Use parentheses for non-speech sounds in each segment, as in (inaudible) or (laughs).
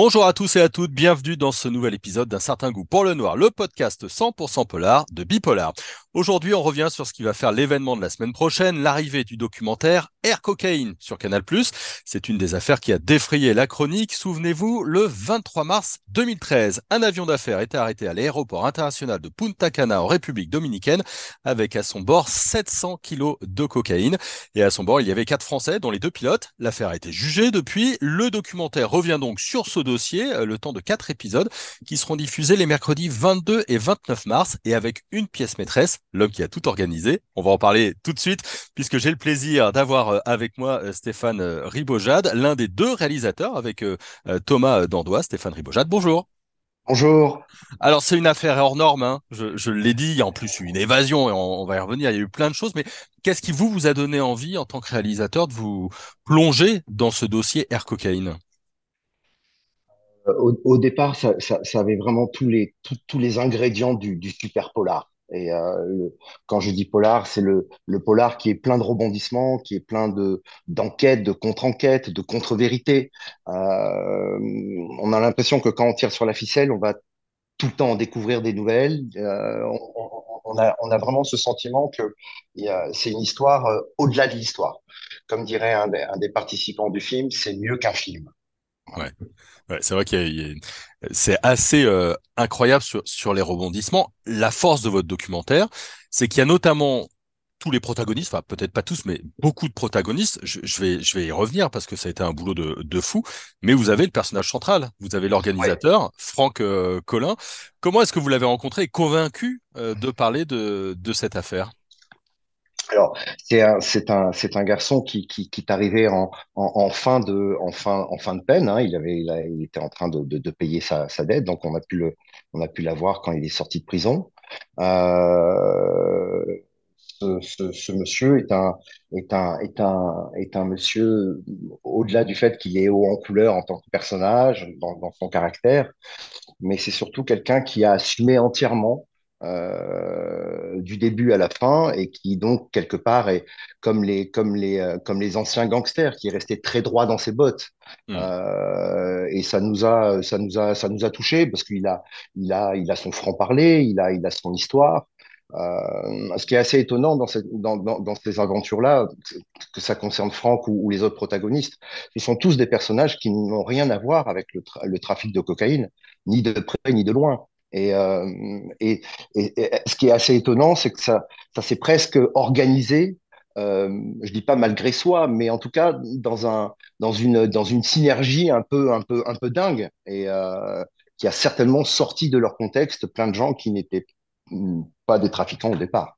Bonjour à tous et à toutes, bienvenue dans ce nouvel épisode d'un certain goût pour le noir, le podcast 100% polar de Bipolar. Aujourd'hui, on revient sur ce qui va faire l'événement de la semaine prochaine, l'arrivée du documentaire Air Cocaine sur Canal+. C'est une des affaires qui a défrayé la chronique. Souvenez-vous, le 23 mars 2013, un avion d'affaires était arrêté à l'aéroport international de Punta Cana en République dominicaine avec à son bord 700 kilos de cocaïne. Et à son bord, il y avait quatre Français, dont les deux pilotes. L'affaire a été jugée depuis. Le documentaire revient donc sur ce dossier, euh, le temps de quatre épisodes qui seront diffusés les mercredis 22 et 29 mars et avec une pièce maîtresse, l'homme qui a tout organisé. On va en parler tout de suite puisque j'ai le plaisir d'avoir euh, avec moi euh, Stéphane Ribojade, l'un des deux réalisateurs avec Thomas Dandois. Stéphane Ribojade, bonjour. Bonjour. Alors c'est une affaire hors norme, hein. je, l'ai dit, il y a en plus une évasion et on, va y revenir, il y a eu plein de choses, mais qu'est-ce qui vous, vous a donné envie en tant que réalisateur de vous plonger dans ce dossier Air Cocaine au, départ, ça, avait vraiment tous les, tous les ingrédients du, super polar. Et euh, quand je dis polar, c'est le, le polar qui est plein de rebondissements, qui est plein de d'enquêtes, de contre-enquêtes, de contre-vérités. Euh, on a l'impression que quand on tire sur la ficelle, on va tout le temps en découvrir des nouvelles. Euh, on, a, on, a, vraiment ce sentiment que c'est une histoire au-delà de l'histoire. Comme dirait un des, un des participants du film, c'est mieux qu'un film. Ouais. ouais c'est vrai qu'il c'est assez euh, incroyable sur, sur les rebondissements. La force de votre documentaire, c'est qu'il y a notamment tous les protagonistes, enfin peut-être pas tous, mais beaucoup de protagonistes. Je, je, vais, je vais y revenir parce que ça a été un boulot de, de fou. Mais vous avez le personnage central, vous avez l'organisateur, Franck euh, Collin. Comment est-ce que vous l'avez rencontré et convaincu euh, de parler de, de cette affaire? Alors, c'est un, c'est un, c'est un garçon qui, qui, qui est arrivé en, en, fin de, en fin, en fin de peine. Hein. Il avait, il, a, il, était en train de, de, de payer sa, sa, dette, donc on a pu le, on a pu l'avoir quand il est sorti de prison. Euh, ce, ce, ce, monsieur est un, est un, est un, est un monsieur au-delà du fait qu'il est haut en couleur en tant que personnage, dans, dans son caractère, mais c'est surtout quelqu'un qui a assumé entièrement euh, du début à la fin et qui donc quelque part est comme les comme les euh, comme les anciens gangsters qui est resté très droit dans ses bottes mmh. euh, et ça nous a ça nous a ça nous a touché parce qu'il a il a il a son franc parler il a il a son histoire ce qui est assez étonnant dans, cette, dans, dans, dans ces aventures-là, que ça concerne Franck ou, ou, les autres protagonistes, ce sont tous des personnages qui n'ont rien à voir avec le, tra le trafic de cocaïne, ni de près ni de loin. Euh, et, et, et, ce qui est assez étonnant, c'est que ça, ça s'est presque organisé euh, je dis pas malgré soi, mais en tout cas dans un dans une dans une synergie un peu un peu un peu dingue et euh, qui a certainement sorti de leur contexte plein de gens qui n'étaient pas des trafiquants au départ.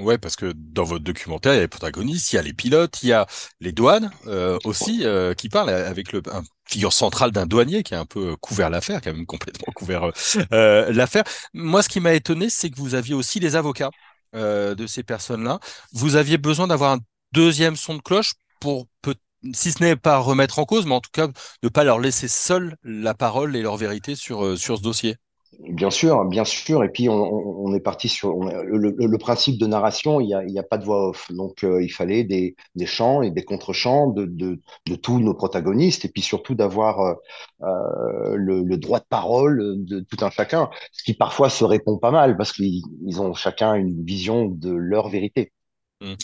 Ouais, parce que dans votre documentaire, il y a les protagonistes, il y a les pilotes, il y a les douanes euh, aussi euh, qui parlent avec le un figure centrale d'un douanier qui a un peu couvert l'affaire, qui a même complètement couvert euh, euh l'affaire. Moi, ce qui m'a étonné, c'est que vous aviez aussi les avocats euh, de ces personnes-là. Vous aviez besoin d'avoir un deuxième son de cloche pour peut si ce n'est pas remettre en cause, mais en tout cas ne pas leur laisser seul la parole et leur vérité sur, euh, sur ce dossier. Bien sûr, bien sûr. Et puis on, est parti sur le, principe de narration. Il n'y a, a pas de voix off, donc euh, il fallait des, chants et des contre-chants de, tous nos protagonistes, et puis surtout d'avoir euh, euh le, droit de parole de tout un chacun, ce qui parfois se répond pas mal parce qu'ils ils ont chacun une vision de leur vérité. Mmh.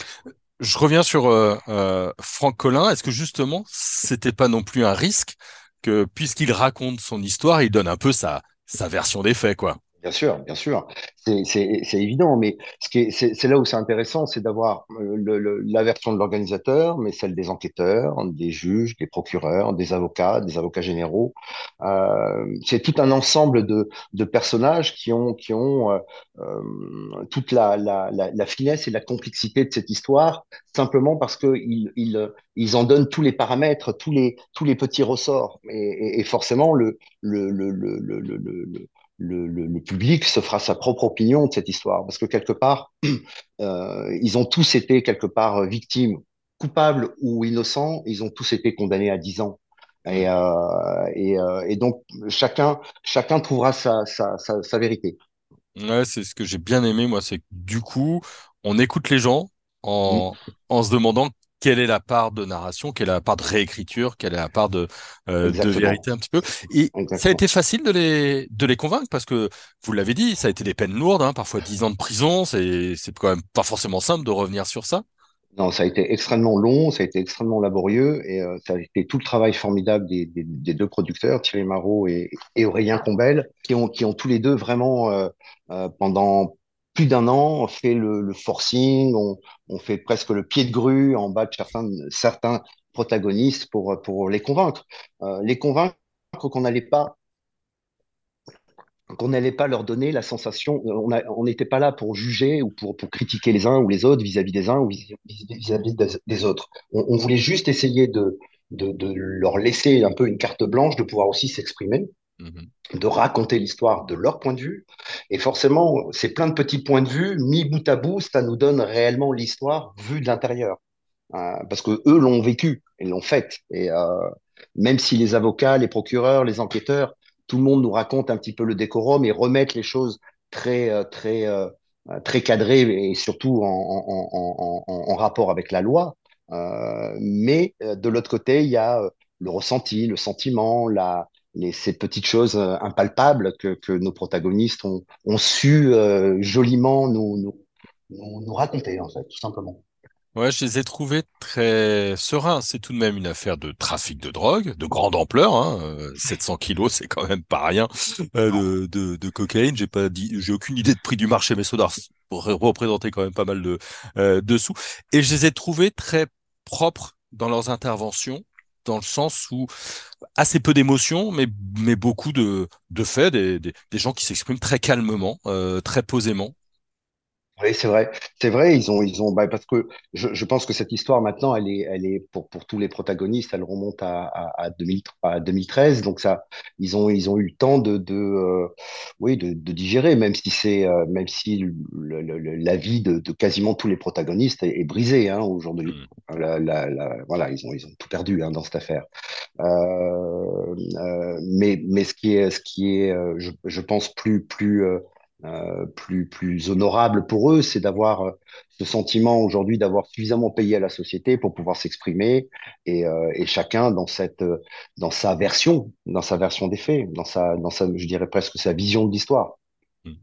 Je reviens sur Franck Collin. Est-ce que justement, c'était pas non plus un risque que puisqu'il raconte son histoire, il donne un peu sa sa version des faits, quoi. Bien sûr, bien sûr, c'est évident, mais ce c'est là où c'est intéressant, c'est d'avoir euh, la version de l'organisateur, mais celle des enquêteurs, des juges, des procureurs, des avocats, des avocats généraux. Euh, c'est tout un ensemble de, de, personnages qui ont, qui ont euh, euh toute la, la, la, la, finesse et la complexité de cette histoire, simplement parce qu'ils ils, ils en donnent tous les paramètres, tous les, tous les petits ressorts, et, et, et forcément le, le, le, le, le, le public se fera sa propre opinion de cette histoire. Parce que quelque part, (clears throat) euh, ils ont tous été quelque part victimes, coupables ou innocents, ils ont tous été condamnés à 10 ans. Et, euh, et, euh, et, donc, chacun, chacun trouvera sa, sa, sa, sa vérité. Ouais, c'est ce que j'ai bien aimé, moi, c'est que du coup, on écoute les gens en, mmh. en se demandant quelle est la part de narration, quelle est la part de réécriture, quelle est la part de, euh, de vérité un petit peu. Et ça a été facile de les, de les convaincre parce que vous l'avez dit, ça a été des peines lourdes, hein, parfois 10 ans de prison, c'est, quand même pas forcément simple de revenir sur ça. Non, ça a été extrêmement long, ça a été extrêmement laborieux et euh, ça a été tout le travail formidable des, des, des deux producteurs, Thierry Marot et, et Aurélien Combel, qui ont, qui ont tous les deux vraiment, euh, pendant plus d'un an, fait le, forcing, on, on fait presque le pied de grue en bas de certains, protagonistes pour, les convaincre. Euh, les convaincre qu'on n'allait pas qu'on n'allait pas leur donner la sensation, euh, on on n'était pas là pour juger ou pour, critiquer les uns ou les autres vis-à-vis des uns ou vis- vis- vis-à-vis des, autres. On, on voulait juste essayer de leur laisser un peu une carte blanche, de pouvoir aussi s'exprimer, Mhm. de raconter l'histoire de leur point de vue. Et forcément, c'est plein de petits points de vue mis bout à bout, ça nous donne réellement l'histoire vue de l'intérieur. Euh, parce que eux l'ont vécu, ils l'ont faite. Et euh, même si les avocats, les procureurs, les enquêteurs, tout le monde nous raconte un petit peu le décorum et remettent les choses très, euh, très, très cadrées et surtout en, rapport avec la loi. Mais de l'autre côté, il y a le ressenti, le sentiment, la, les, ces petites choses euh, impalpables que, que nos protagonistes ont, ont su euh, joliment nous, nous, nous, nous raconter, en fait, tout simplement. Ouais, je les ai trouvés très sereins. C'est tout de même une affaire de trafic de drogue, de grande ampleur. Hein. Euh, 700 kilos, c'est quand même pas rien euh, de, de, de cocaïne. J'ai pas dit, j'ai aucune idée de prix du marché, mais ça représenter quand même pas mal de, euh, de sous. Et je les ai trouvés très propres dans leurs interventions, dans le sens où assez peu d'émotions, mais, mais beaucoup de, de faits, des, des, gens qui s'expriment très calmement, euh, très posément. Oui, c'est vrai. C'est vrai, ils ont, ils ont, bah, parce que je, je pense que cette histoire maintenant, elle est, elle est pour, pour tous les protagonistes, elle remonte à, à, à 2000 à 2013. Donc ça, ils ont, ils ont eu le temps de, de, euh, oui, de, de digérer, même si c'est, euh, même si le- le- le- la vie de, de quasiment tous les protagonistes est, est brisée, hein, aujourd'hui. Mm. La, la, la- voilà, ils ont, ils ont tout perdu, hein, dans cette affaire. Euh, euh, mais, mais ce qui est, ce qui est, euh, je, je pense plus, plus, euh, plus, plus honorable pour eux, c'est d'avoir euh, ce sentiment aujourd'hui d'avoir suffisamment payé à la société pour pouvoir s'exprimer et, euh, chacun dans cette, dans sa version, dans sa version des faits, dans sa, dans sa, je dirais presque sa vision de l'histoire. Mm.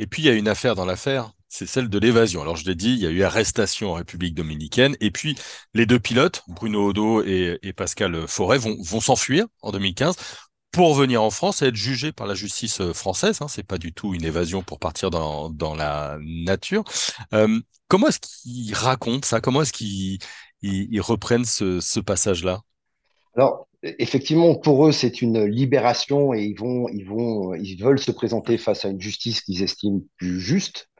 Et puis, il y a une affaire dans l'affaire, c'est celle de l'évasion. Alors, je l'ai dit, il y a eu arrestation en République dominicaine. Et puis, les deux pilotes, Bruno Odo et, et Pascal Forêt, vont, vont s'enfuir en 2015 pour venir en France et être jugés par la justice euh, française. Hein. C'est pas du tout une évasion pour partir dans, la nature. Euh, comment est-ce qu'ils racontent ça? Comment est-ce qu'ils ils, ils reprennent ce, ce passage-là? Alors, effectivement, pour eux, c'est une libération et ils vont, ils vont, ils veulent se présenter face à une justice qu'ils estiment plus juste.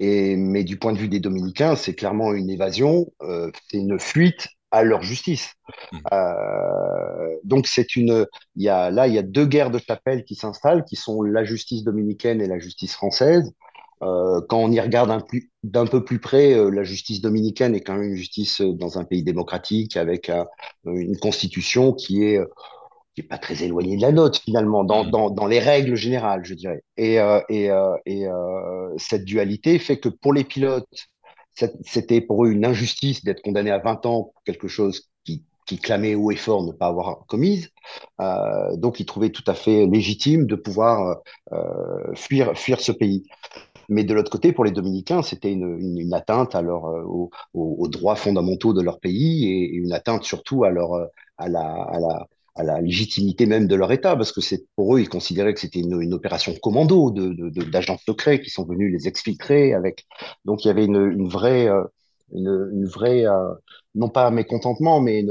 Et, mais du point de vue des Dominicains, c'est clairement une évasion, euh, c'est une fuite à leur justice. Mm. Euh, donc c'est une, il y a là il y a deux guerres de chapelle qui s'installent, qui sont la justice dominicaine et la justice française. Euh, quand on y regarde plus- d'un peu plus près, euh, la justice dominicaine est quand même une justice dans un pays démocratique avec un- une constitution qui est qui est pas très éloignée de la nôtre finalement dans, Mm. dans, dans les règles générales, je dirais. Et, et, et cette dualité fait que pour les pilotes, c'était pour eux une injustice d'être condamné à 20 ans pour quelque chose qui, qui clamait haut et fort ne pas avoir commise. Euh, donc, ils trouvaient tout à fait légitime de pouvoir euh, fuir, ce pays. Mais de l'autre côté, pour les Dominicains, c'était une, atteinte à euh, aux, droits fondamentaux de leur pays et, une atteinte surtout à leur, la, à la, à la légitimité même de leur État, parce que pour eux, ils considéraient que c'était une, opération commando de, de, d'agents secrets qui sont venus les exfiltrer avec. Donc il y avait une, une vraie, euh, une, vraie, euh, non pas mécontentement, mais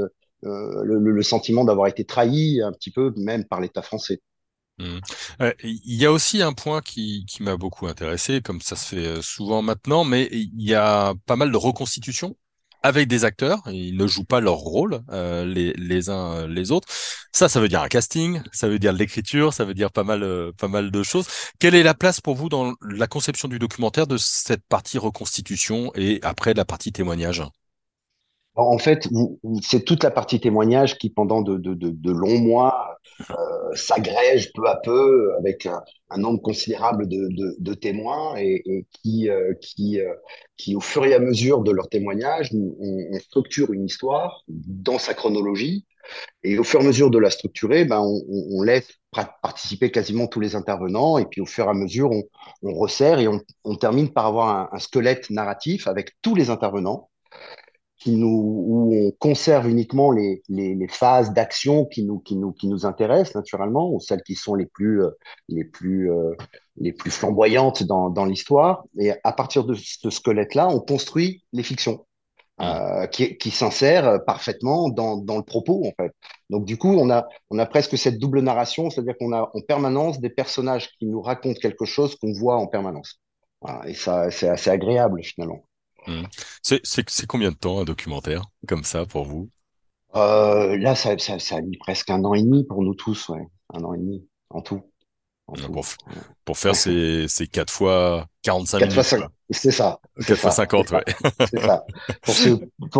euh, le, sentiment d'avoir été trahi un petit peu même par l'État français. Il y a aussi un point qui, qui m'a beaucoup intéressé, comme ça se fait souvent maintenant, mais il y a pas mal de reconstitutions avec des acteurs. Ils ne jouent pas leur rôle euh, les, uns euh, les autres. Ça, ça veut dire un casting, ça veut dire l'écriture, ça veut dire pas mal, euh, pas mal de choses. Quelle est la place pour vous dans la conception du documentaire de cette partie reconstitution et après la partie témoignage? En fait, c'est toute la partie témoignage qui, pendant de, longs mois, euh, s'agrège peu à peu avec un, nombre considérable de, témoins et, euh, euh, qui, au fur et à mesure de leur témoignage, on, structure une histoire dans sa chronologie. Et au fur et à mesure de la structurer, ben, on, laisse participer quasiment tous les intervenants. Et puis au fur et à mesure, on, resserre et on, termine par avoir un squelette narratif avec tous les intervenants qui nous, où on conserve uniquement les, les, les phases d'action qui nous, qui, nous, qui nous intéressent naturellement, ou celles qui sont les plus, euh, les plus, euh, les plus flamboyantes dans, dans l'histoire. Et à partir de ce squelette-là, on construit les fictions. Euh, qui, qui s'insèrent parfaitement dans, dans le propos en fait. Donc du coup, on a, on a presque cette double narration, c'est-à-dire qu'on a en permanence des personnages qui nous racontent quelque chose qu'on voit en permanence. Voilà. Et ça, c'est assez agréable finalement. Mmh. C'est combien de temps un documentaire comme ça pour vous? Euh, Là, ça, ça, ça, a mis presque un an et demi pour nous tous, ouais. Un an et demi en tout. En tout. Pour, pour, faire ces, ces 4 fois 45 4 minutes. Fois c'est ça. 4 fois 50, ouais. C'est ça. Pour,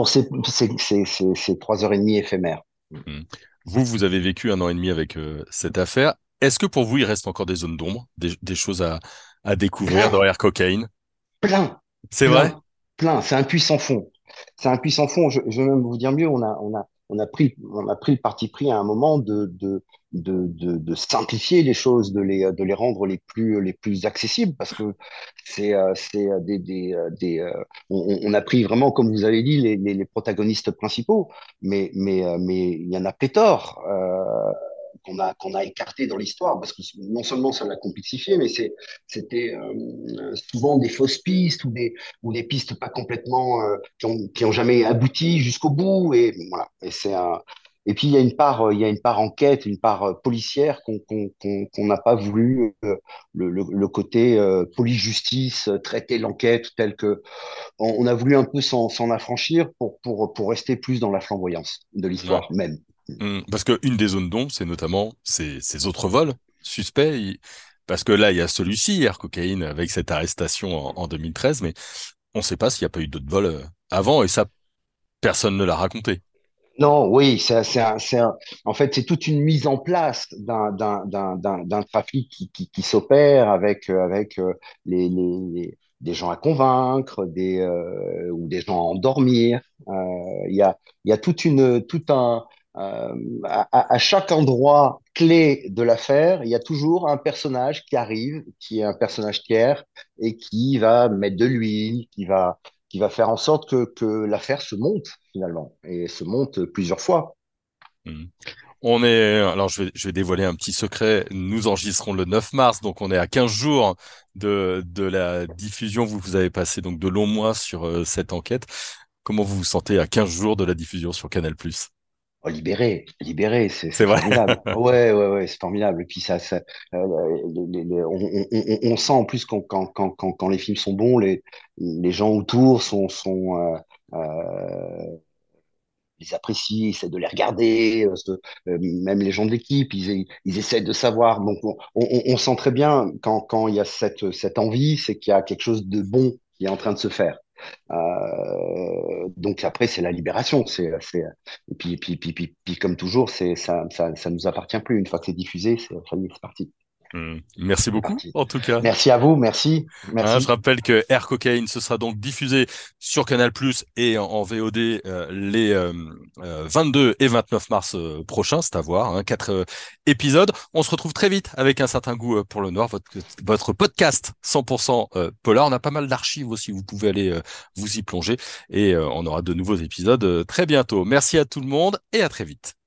ces, pour ces, ces, ces, ces 3 heures et demie éphémères. Mmh. Vous, vous avez vécu un an et demi avec euh, cette affaire. Est-ce que pour vous, il reste encore des zones d'ombre, des, des, choses à, à découvrir Plein. dans Air Cocaine Plein. C'est vrai? C'est un puissant fond. C'est un puissant fond. Je, vais même vous dire mieux. On a, on a, on a pris, on a pris le parti pris à un moment de, de, de, de, simplifier les choses, de les, de les rendre les plus, les plus accessibles, parce que c'est, c'est des, des, des on, a pris vraiment, comme vous avez dit, les, les, les protagonistes principaux, mais, mais, mais il y en a pléthore. Euh, qu'on a qu'on a écarté dans l'histoire parce que non seulement ça l'a complexifié mais c'est c'était euh, souvent des fausses pistes ou des ou des pistes pas complètement euh, qui ont qui ont jamais abouti jusqu'au bout et voilà et c'est un et puis il y a une part il y a une part enquête une part policière qu'on qu'on qu'on n'a pas voulu euh, le, le, le, côté euh, police justice traiter l'enquête tel que on, on, a voulu un peu s'en affranchir pour pour pour rester plus dans la flamboyance de l'histoire ouais. même Mmh, parce qu'une des zones d'ombre, c'est notamment ces, autres vols suspects. Parce que là, il y a celui-ci, Air Cocaïne, avec cette arrestation en, en 2013, mais on ne sait pas s'il n'y a pas eu d'autres vols euh, avant, et ça, personne ne l'a raconté. Non, oui, c'est en fait, c'est toute une mise en place d'un trafic qui, s'opère avec, euh, euh, des gens à convaincre, ou des gens à endormir. Il y, a, tout un, à, à, chaque endroit clé de l'affaire, il y a toujours un personnage qui arrive, qui est un personnage tiers et qui va mettre de l'huile, qui va, qui va faire en sorte que, que l'affaire se monte finalement et se monte plusieurs fois. Mmh. On est, alors je vais, je vais dévoiler un petit secret. Nous enregistrons le 9 mars, donc on est à 15 jours de, de la diffusion. Vous, vous avez passé donc de longs mois sur euh, cette enquête. Comment vous vous sentez à 15 jours de la diffusion sur Canal+. Oh, libéré, libéré, c'est formidable. (laughs) ouais, ouais, ouais, c'est formidable. Et puis ça, ça euh, les, les, on, on, on, sent en plus quand, quand, quand, quand, les films sont bons, les, les gens autour sont, sont euh, euh, les apprécient, essaient de les regarder. Euh, euh, même les gens de l'équipe, ils, ils essaient de savoir. Donc on, on, sent très bien quand, quand il y a cette, cette envie, c'est qu'il y a quelque chose de bon qui est en train de se faire. Euh, donc après, c'est la libération. C'est, et puis, puis, puis, puis, puis comme toujours, c'est, ça, ça, ça nous appartient plus. Une fois que c'est diffusé, c'est, c'est parti. Mmh. Merci beaucoup, en tout cas. Merci à vous, merci. merci. Hein, je rappelle que Air Cocaine, ce sera donc diffusé sur Canal Plus et en, en VOD euh, les euh, 22 et 29 mars euh, prochains, c'est à voir, hein, quatre euh, épisodes. On se retrouve très vite avec un certain goût euh, pour le noir, votre, votre podcast 100% polar. On a pas mal d'archives aussi, vous pouvez aller vous y plonger et on aura de nouveaux épisodes très bientôt. Merci à tout le monde et à très vite.